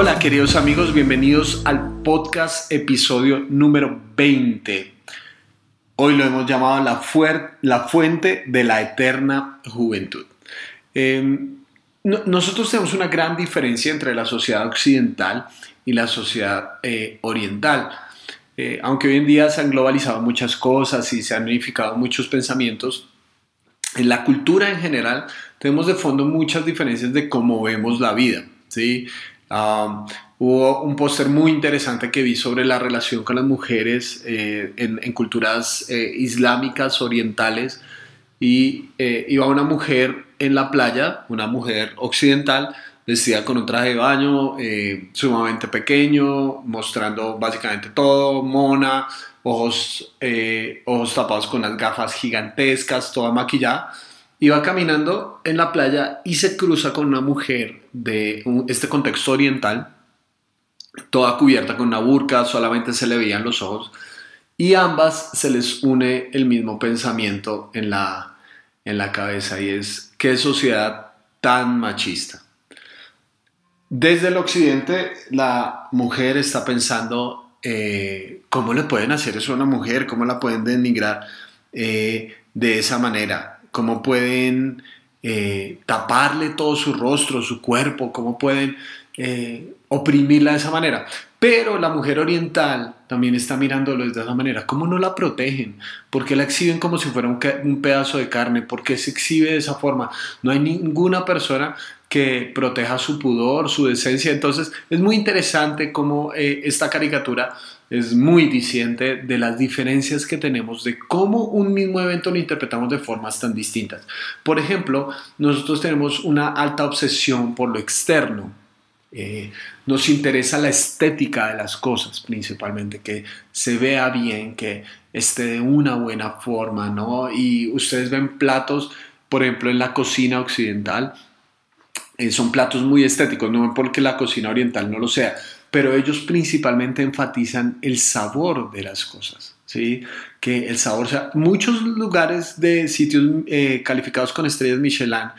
Hola queridos amigos, bienvenidos al podcast episodio número 20. Hoy lo hemos llamado la, la fuente de la eterna juventud. Em, nosotros tenemos una gran diferencia entre la sociedad occidental y la sociedad eh, oriental. Eh, aunque hoy en día se han globalizado muchas cosas y se han unificado muchos pensamientos, en la cultura en general tenemos de fondo muchas diferencias de cómo vemos la vida. ¿sí? Hubo un póster muy interesante que vi sobre la relación con las mujeres eh, en, culturas eh, islámicas orientales y eh, iba una mujer en la playa, una mujer occidental, vestida con un traje de baño sumamente pequeño, mostrando básicamente todo, mona, ojos, ojos tapados con las gafas gigantescas, toda maquillada iba caminando en la playa y se cruza con una mujer de este contexto oriental, toda cubierta con una burka, solamente se le veían los ojos, y ambas se les une el mismo pensamiento en la, en la cabeza y es, ¿qué sociedad tan machista? Desde el occidente, la mujer está pensando, eh, ¿cómo le pueden hacer eso a una mujer? ¿Cómo la pueden denigrar eh, de esa manera? Cómo pueden eh, taparle todo su rostro, su cuerpo, cómo pueden eh, oprimirla de esa manera. Pero la mujer oriental también está mirándolo de esa manera. ¿Cómo no la protegen? ¿Por qué la exhiben como si fuera un, pedazo de carne? ¿Por qué se exhibe de esa forma? No hay ninguna persona que proteja su pudor, su decencia. Entonces es muy interesante cómo eh, esta caricatura es muy diciente de las diferencias que tenemos de cómo un mismo evento lo interpretamos de formas tan distintas. Por ejemplo, nosotros tenemos una alta obsesión por lo externo. Eh, nos interesa la estética de las cosas principalmente, que se vea bien, que esté de una buena forma, ¿no? Y ustedes ven platos, por ejemplo, en la cocina occidental, eh, son platos muy estéticos, no porque la cocina oriental no lo sea, pero ellos principalmente enfatizan el sabor de las cosas. ¿sí? Que el sabor, sea, muchos lugares de sitios eh, calificados con estrellas Michelin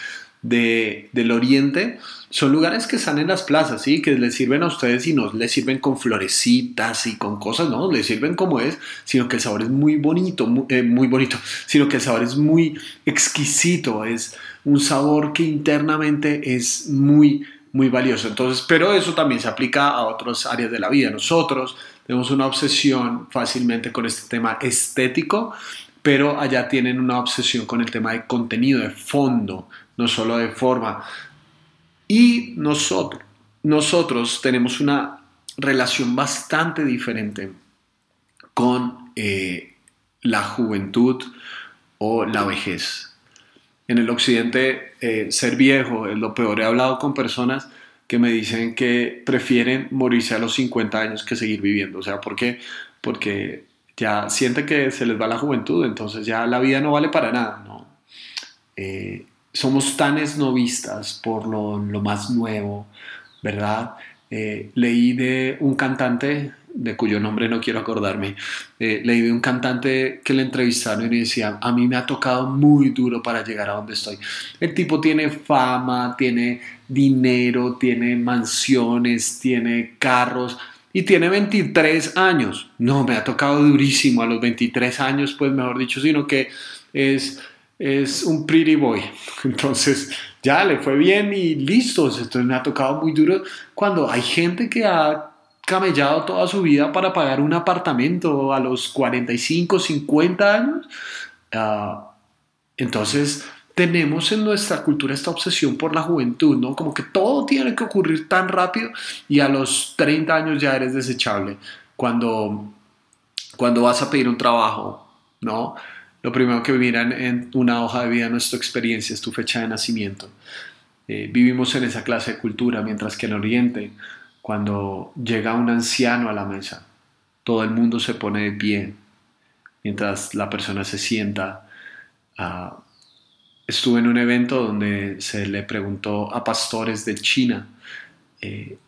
de, del oriente son lugares que están en las plazas, ¿sí? que les sirven a ustedes y no les sirven con florecitas y con cosas, no, les sirven como es, sino que el sabor es muy bonito, muy, eh, muy bonito, sino que el sabor es muy exquisito, es un sabor que internamente es muy muy valioso. Entonces, pero eso también se aplica a otras áreas de la vida. Nosotros tenemos una obsesión fácilmente con este tema estético, pero allá tienen una obsesión con el tema de contenido, de fondo, no solo de forma. Y nosotros, nosotros tenemos una relación bastante diferente con eh, la juventud o la vejez en el occidente eh, ser viejo es lo peor. He hablado con personas que me dicen que prefieren morirse a los 50 años que seguir viviendo. O sea, ¿por qué? Porque ya sienten que se les va la juventud, entonces ya la vida no vale para nada. Eh, somos tan esnovistas por lo, lo más nuevo, ¿verdad? Eh, leí de un cantante de cuyo nombre no quiero acordarme, eh, leí de un cantante que le entrevistaron y decía, a mí me ha tocado muy duro para llegar a donde estoy. El tipo tiene fama, tiene dinero, tiene mansiones, tiene carros y tiene 23 años. No, me ha tocado durísimo a los 23 años, pues mejor dicho, sino que es, es un pretty boy. Entonces ya le fue bien y listo. Entonces me ha tocado muy duro cuando hay gente que ha camellado toda su vida para pagar un apartamento a los 45, 50 años. Ah, entonces, tenemos en nuestra cultura esta obsesión por la juventud, ¿no? Como que todo tiene que ocurrir tan rápido y a los 30 años ya eres desechable. Cuando, cuando vas a pedir un trabajo, ¿no? Lo primero que miran en una hoja de vida nuestra experiencia es tu fecha de nacimiento. Eh, vivimos en esa clase de cultura, mientras que en Oriente cuando llega un anciano a la mesa, todo el mundo se pone de pie mientras la persona se sienta. Ah, estuve en un evento donde se le preguntó a pastores de China eh,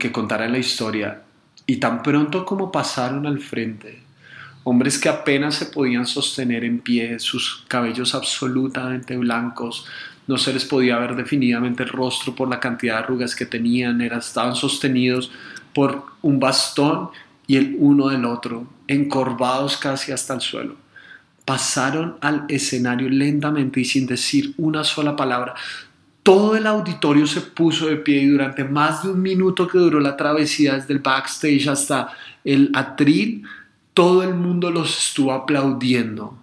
que contaran la historia y tan pronto como pasaron al frente, hombres que apenas se podían sostener en pie, sus cabellos absolutamente blancos, no se les podía ver definitivamente el rostro por la cantidad de arrugas que tenían, estaban sostenidos por un bastón y el uno del otro, encorvados casi hasta el suelo. Pasaron al escenario lentamente y sin decir una sola palabra. Todo el auditorio se puso de pie y durante más de un minuto que duró la travesía desde el backstage hasta el atril, todo el mundo los estuvo aplaudiendo,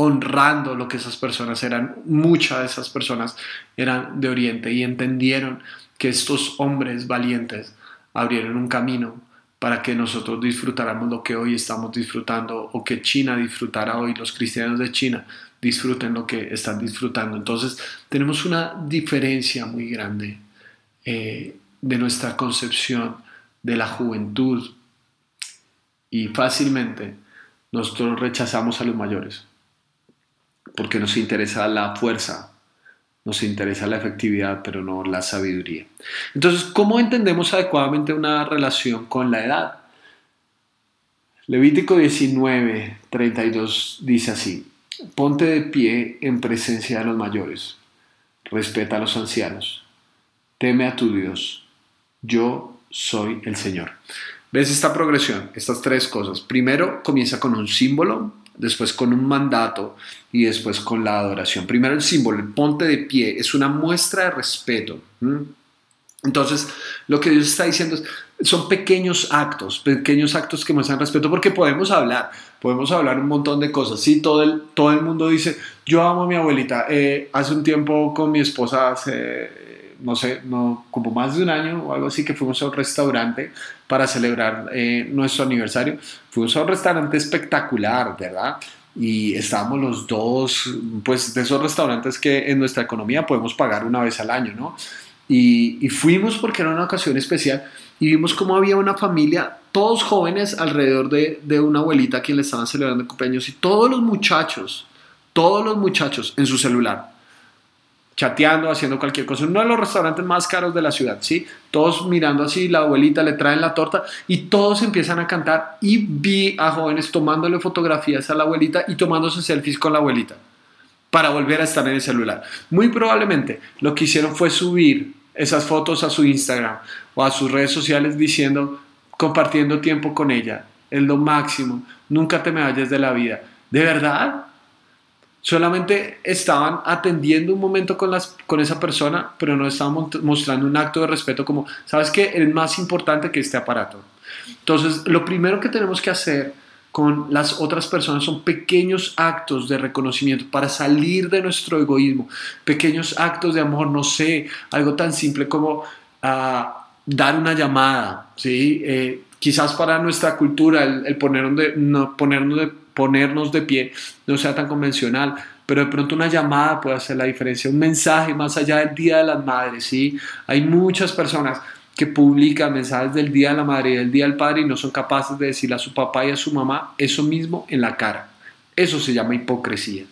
honrando lo que esas personas eran. Muchas de esas personas eran de Oriente y entendieron que estos hombres valientes abrieron un camino para que nosotros disfrutáramos lo que hoy estamos disfrutando o que China disfrutara hoy, los cristianos de China disfruten lo que están disfrutando. Entonces tenemos una diferencia muy grande eh, de nuestra concepción de la juventud y fácilmente nosotros rechazamos a los mayores porque nos interesa la fuerza, nos interesa la efectividad, pero no la sabiduría. Entonces, ¿cómo entendemos adecuadamente una relación con la edad? Levítico 19, 32 dice así, ponte de pie en presencia de los mayores, respeta a los ancianos, teme a tu Dios, yo soy el Señor. ¿Ves esta progresión? Estas tres cosas. Primero comienza con un símbolo, después con un mandato y después con la adoración. Primero el símbolo, el ponte de pie, es una muestra de respeto. Entonces, lo que Dios está diciendo es, son pequeños actos, pequeños actos que muestran respeto, porque podemos hablar, podemos hablar un montón de cosas. Sí, todo el, todo el mundo dice, yo amo a mi abuelita. Eh, hace un tiempo con mi esposa, hace no sé, no, como más de un año o algo así, que fuimos a un restaurante para celebrar eh, nuestro aniversario. Fuimos a un restaurante espectacular, ¿verdad? Y estábamos los dos, pues de esos restaurantes que en nuestra economía podemos pagar una vez al año, ¿no? Y, fuimos porque era una ocasión especial y vimos cómo había una familia, todos jóvenes alrededor de, de una abuelita a quien le estaban celebrando el cumpleaños y todos los muchachos, todos los muchachos en su celular chateando, haciendo cualquier cosa. Uno de los restaurantes más caros de la ciudad, ¿sí? Todos mirando así, la abuelita le traen la torta y todos empiezan a cantar y vi a jóvenes tomándole fotografías a la abuelita y tomándose selfies con la abuelita para volver a estar en el celular. Muy probablemente lo que hicieron fue subir esas fotos a su Instagram o a sus redes sociales diciendo, compartiendo tiempo con ella, es lo máximo, nunca te me vayas de la vida. ¿De verdad? Solamente estaban atendiendo un momento con, las, con esa persona, pero no estaban mostrando un acto de respeto como, ¿sabes qué? Es más importante que este aparato. Entonces, lo primero que tenemos que hacer con las otras personas son pequeños actos de reconocimiento para salir de nuestro egoísmo, pequeños actos de amor, no sé, algo tan simple como ah, dar una llamada, ¿sí? Eh, quizás para nuestra cultura el, ponernos, de, no, ponernos de ponernos de pie no sea tan convencional, pero de pronto una llamada puede hacer la diferencia, un mensaje más allá del Día de las Madres, ¿sí? Hay muchas personas que publican mensajes del Día de la Madre y del Día del Padre y no son capaces de decirle a su papá y a su mamá eso mismo en la cara. Eso se llama hipocresía.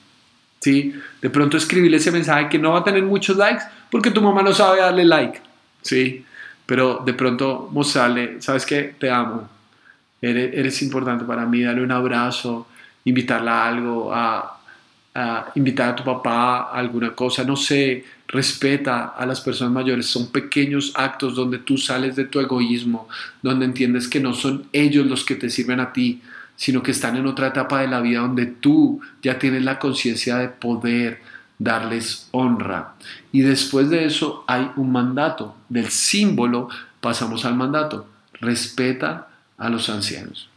¿Sí? De pronto escribirle ese mensaje que no va a tener muchos likes porque tu mamá no sabe darle like. ¿Sí? Pero de pronto mostrarle, ¿sabes qué? Te amo. Eres, eres importante para mí, dale un abrazo, invitarla a algo, a, invitar a tu papá a alguna cosa, no sé, respeta a las personas mayores. Son pequeños actos donde tú sales de tu egoísmo, donde entiendes que no son ellos los que te sirven a ti, sino que están en otra etapa de la vida donde tú ya tienes la conciencia de poder darles honra. Y después de eso hay un mandato. Del símbolo pasamos al mandato. Respeta a los ancianos.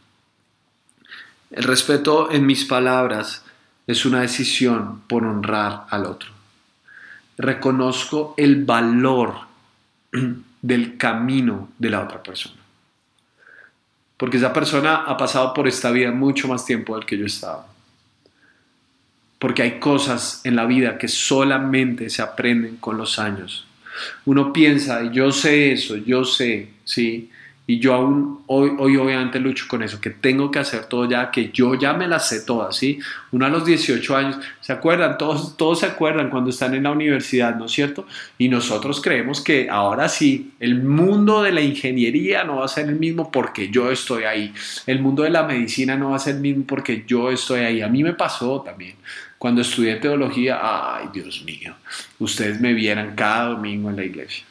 El respeto en mis palabras es una decisión por honrar al otro. Reconozco el valor del camino de la otra persona. Porque esa persona ha pasado por esta vida mucho más tiempo del que yo estaba. Porque hay cosas en la vida que solamente se aprenden con los años. Uno piensa, yo sé eso, yo sé, sí, Y yo aún hoy, hoy obviamente lucho con eso, que tengo que hacer todo ya, que yo ya me las sé todas, ¿sí? Uno a los 18 años, ¿se acuerdan? Todos, todos se acuerdan cuando están en la universidad, ¿no es cierto? Y nosotros creemos que ahora sí, el mundo de la ingeniería no va a ser el mismo porque yo estoy ahí. El mundo de la medicina no va a ser el mismo porque yo estoy ahí. A mí me pasó también. Cuando estudié teología, ay Dios mío, ustedes me vieran cada domingo en la iglesia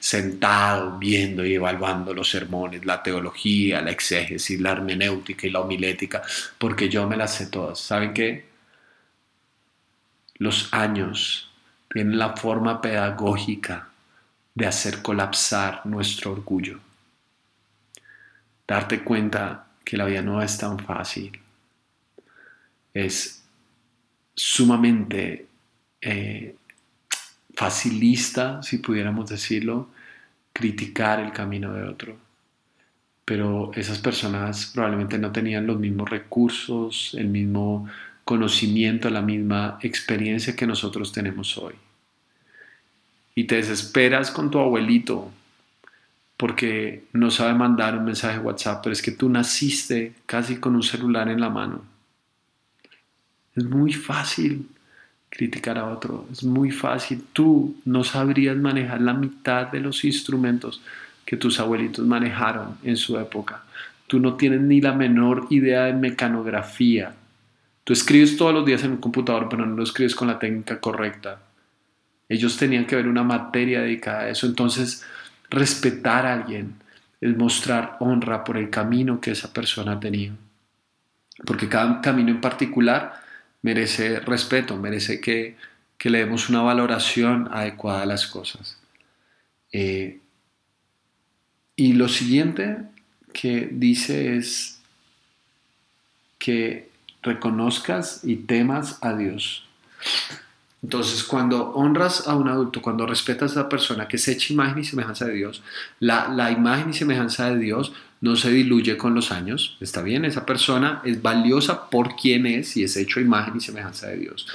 sentado viendo y evaluando los sermones, la teología, la exégesis, la hermenéutica y la homilética, porque yo me las sé todas. ¿Saben qué? Los años tienen la forma pedagógica de hacer colapsar nuestro orgullo. Darte cuenta que la vida no es tan fácil. Es sumamente eh, facilista, si pudiéramos decirlo, criticar el camino de otro. Pero esas personas probablemente no tenían los mismos recursos, el mismo conocimiento, la misma experiencia que nosotros tenemos hoy. Y te desesperas con tu abuelito porque no sabe mandar un mensaje WhatsApp, pero es que tú naciste casi con un celular en la mano. Es muy fácil criticar a otro. Es muy fácil. Tú no sabrías manejar la mitad de los instrumentos que tus abuelitos manejaron en su época. Tú no tienes ni la menor idea de mecanografía. Tú escribes todos los días en un computador, pero no lo escribes con la técnica correcta. Ellos tenían que ver una materia dedicada a eso. Entonces, respetar a alguien es mostrar honra por el camino que esa persona ha tenido. Porque cada camino en particular merece respeto, merece que, le demos una valoración adecuada a las cosas. Eh, y lo siguiente que dice es que reconozcas y temas a Dios. Entonces, cuando honras a un adulto, cuando respetas a la persona que es hecha imagen y semejanza de Dios, la imagen y semejanza de Dios no se diluye con los años. Está bien, esa persona es valiosa por quien es y es hecho imagen y semejanza de Dios.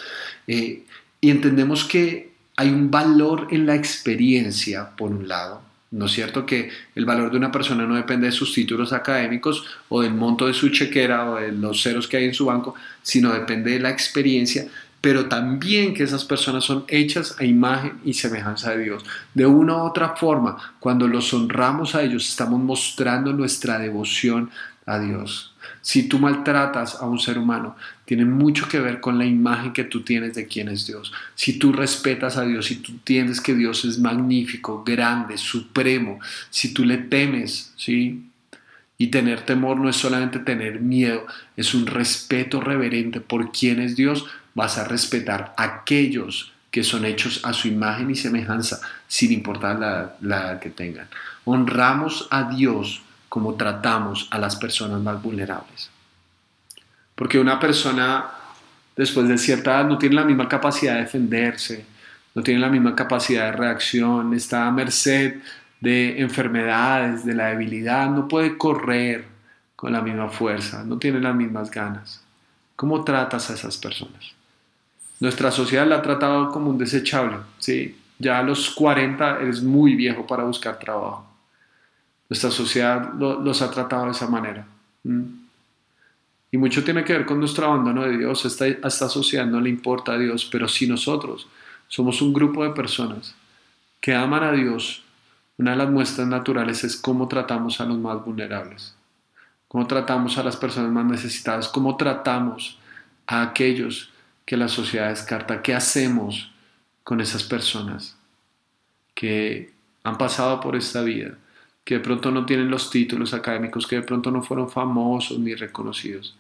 Eh, y entendemos que hay un valor en la experiencia, por un lado. ¿No es cierto que el valor de una persona no depende de sus títulos académicos o del monto de su chequera o de los ceros que hay en su banco, sino depende de la experiencia pero también que esas personas son hechas a imagen y semejanza de Dios. De una u otra forma, cuando los honramos a ellos, estamos mostrando nuestra devoción a Dios. Si tú maltratas a un ser humano, tiene mucho que ver con la imagen que tú tienes de quién es Dios. Si tú respetas a Dios, si tú entiendes que Dios es magnífico, grande, supremo, si tú le temes, ¿sí? Y tener temor no es solamente tener miedo, es un respeto reverente por quién es Dios, vas a respetar a aquellos que son hechos a su imagen y semejanza, sin importar la, la que tengan. Honramos a Dios como tratamos a las personas más vulnerables. Porque una persona después de cierta edad no tiene la misma capacidad de defenderse, no tiene la misma capacidad de reacción, está a merced de enfermedades, de la debilidad, no puede correr con la misma fuerza, no tiene las mismas ganas. ¿Cómo tratas a esas personas? Nuestra sociedad la ha tratado como un desechable, ¿sí? Ya a los 40 eres muy viejo para buscar trabajo. Nuestra sociedad los ha tratado de esa manera. Y mucho tiene que ver con nuestro abandono de Dios. Esta, a esta sociedad no le importa a Dios, pero si nosotros somos un grupo de personas que aman a Dios, una de las muestras naturales es cómo tratamos a los más vulnerables, cómo tratamos a las personas más necesitadas, cómo tratamos a aquellos que la sociedad descarta. ¿Qué hacemos con esas personas que han pasado por esta vida, que de pronto no tienen los títulos académicos, que de pronto no fueron famosos ni reconocidos?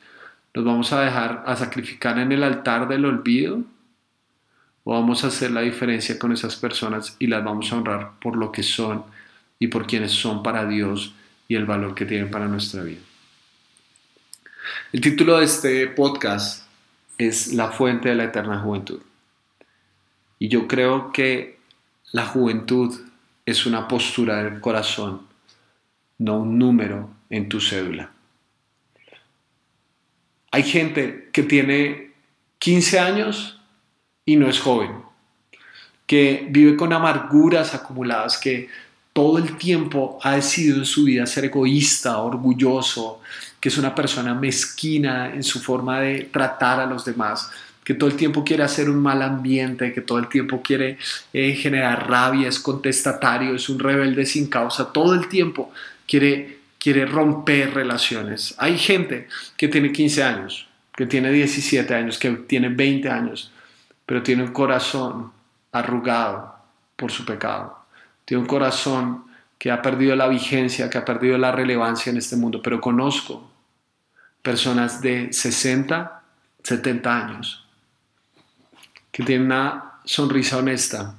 ¿Los vamos a dejar a sacrificar en el altar del olvido? ¿O vamos a hacer la diferencia con esas personas y las vamos a honrar por lo que son y por quienes son para Dios y el valor que tienen para nuestra vida? El título de este podcast es la fuente de la eterna juventud. Y yo creo que la juventud es una postura del corazón, no un número en tu cédula. Hay gente que tiene 15 años y no es joven, que vive con amarguras acumuladas, que todo el tiempo ha decidido en su vida ser egoísta, orgulloso, que es una persona mezquina en su forma de tratar a los demás, que todo el tiempo quiere hacer un mal ambiente, que todo el tiempo quiere eh, generar rabia, es contestatario, es un rebelde sin causa, todo el tiempo quiere, quiere romper relaciones. Hay gente que tiene 15 años, que tiene 17 años, que tiene 20 años, pero tiene un corazón arrugado por su pecado. Tiene un corazón que ha perdido la vigencia, que ha perdido la relevancia en este mundo. Pero conozco personas de 60, 70 años que tienen una sonrisa honesta,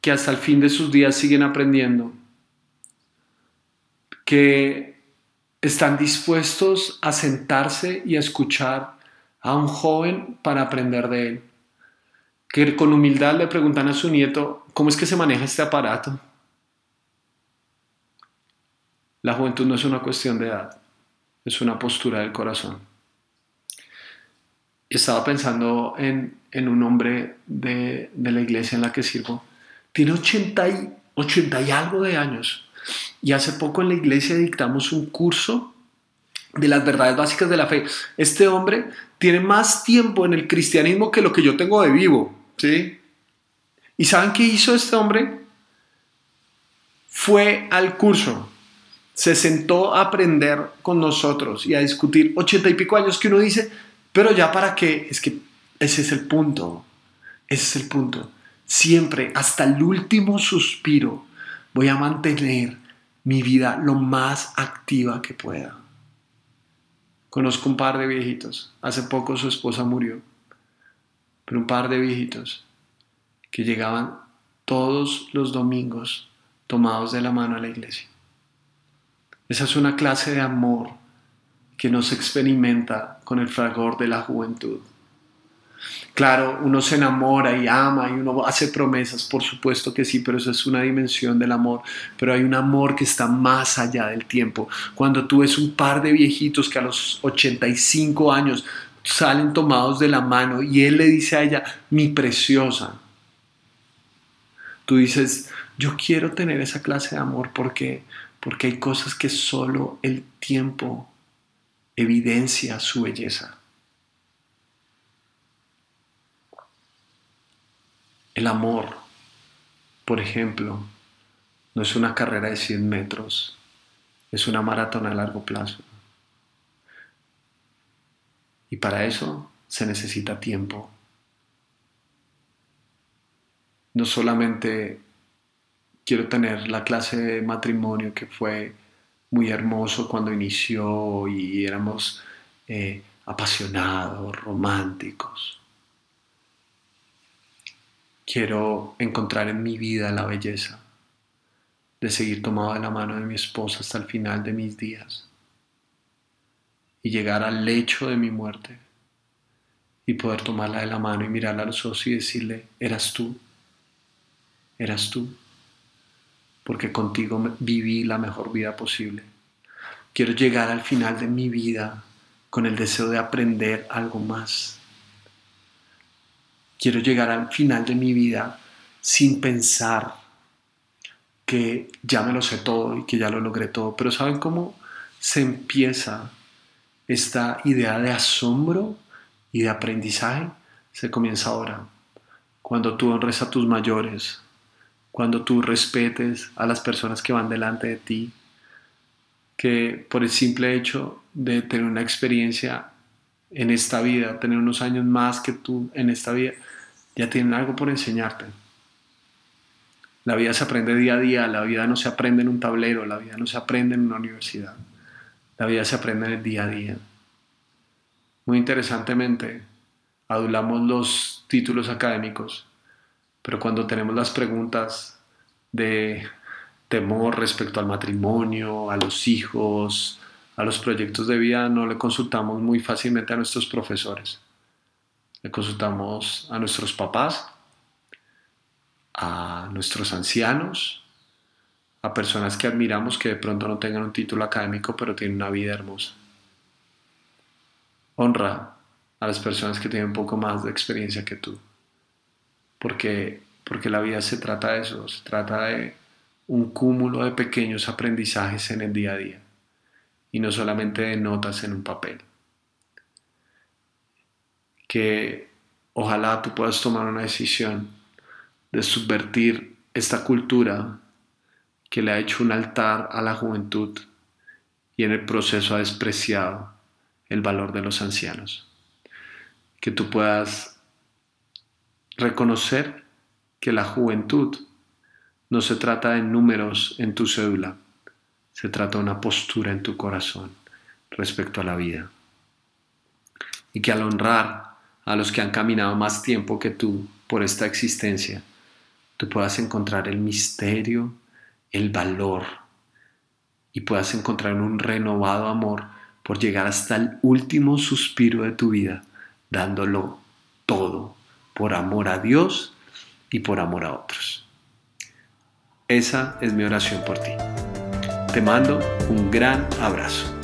que hasta el fin de sus días siguen aprendiendo, que están dispuestos a sentarse y a escuchar a un joven para aprender de él que con humildad le preguntan a su nieto, ¿cómo es que se maneja este aparato? La juventud no es una cuestión de edad, es una postura del corazón. Estaba pensando en, un hombre de, la iglesia en la que sirvo. Tiene 80 y, 80 y algo de años. Y hace poco en la iglesia dictamos un curso de las verdades básicas de la fe. Este hombre tiene más tiempo en el cristianismo que lo que yo tengo de vivo. ¿Sí? ¿Y saben qué hizo este hombre? Fue al curso, se sentó a aprender con nosotros y a discutir ochenta y pico años que uno dice, pero ya para qué, es que ese es el punto, ese es el punto. Siempre, hasta el último suspiro, voy a mantener mi vida lo más activa que pueda. Conozco un par de viejitos, hace poco su esposa murió pero un par de viejitos que llegaban todos los domingos tomados de la mano a la iglesia. Esa es una clase de amor que no se experimenta con el fragor de la juventud. Claro, uno se enamora y ama y uno hace promesas, por supuesto que sí, pero eso es una dimensión del amor. Pero hay un amor que está más allá del tiempo. Cuando tú ves un par de viejitos que a los 85 años salen tomados de la mano y él le dice a ella, mi preciosa. Tú dices, yo quiero tener esa clase de amor porque porque hay cosas que solo el tiempo evidencia su belleza. El amor, por ejemplo, no es una carrera de 100 metros, es una maratón a largo plazo. Y para eso se necesita tiempo. No solamente quiero tener la clase de matrimonio que fue muy hermoso cuando inició y éramos eh, apasionados, románticos. Quiero encontrar en mi vida la belleza de seguir tomado de la mano de mi esposa hasta el final de mis días y llegar al lecho de mi muerte y poder tomarla de la mano y mirarla a los ojos y decirle, eras tú, eras tú, porque contigo viví la mejor vida posible. Quiero llegar al final de mi vida con el deseo de aprender algo más. Quiero llegar al final de mi vida sin pensar que ya me lo sé todo y que ya lo logré todo. Pero ¿saben cómo se empieza esta idea de asombro y de aprendizaje se comienza ahora. Cuando tú honres a tus mayores, cuando tú respetes a las personas que van delante de ti, que por el simple hecho de tener una experiencia en esta vida, tener unos años más que tú en esta vida, ya tienen algo por enseñarte. La vida se aprende día a día, la vida no se aprende en un tablero, la vida no se aprende en una universidad. La vida se aprende en el día a día. Muy interesantemente, adulamos los títulos académicos, pero cuando tenemos las preguntas de temor respecto al matrimonio, a los hijos, a los proyectos de vida, no le consultamos muy fácilmente a nuestros profesores. Le consultamos a nuestros papás, a nuestros ancianos, a personas que admiramos que de pronto no tengan un título académico, pero tienen una vida hermosa. Honra a las personas que tienen un poco más de experiencia que tú, porque porque la vida se trata de eso, se trata de un cúmulo de pequeños aprendizajes en el día a día y no solamente de notas en un papel. Que ojalá tú puedas tomar una decisión de subvertir esta cultura que le ha hecho un altar a la juventud y en el proceso ha despreciado el valor de los ancianos. Que tú puedas reconocer que la juventud no se trata de números en tu cédula, se trata de una postura en tu corazón respecto a la vida. Y que al honrar a los que han caminado más tiempo que tú por esta existencia, tú puedas encontrar el misterio, el valor y puedas encontrar un renovado amor por llegar hasta el último suspiro de tu vida, dándolo todo por amor a Dios y por amor a otros. Esa es mi oración por ti. Te mando un gran abrazo.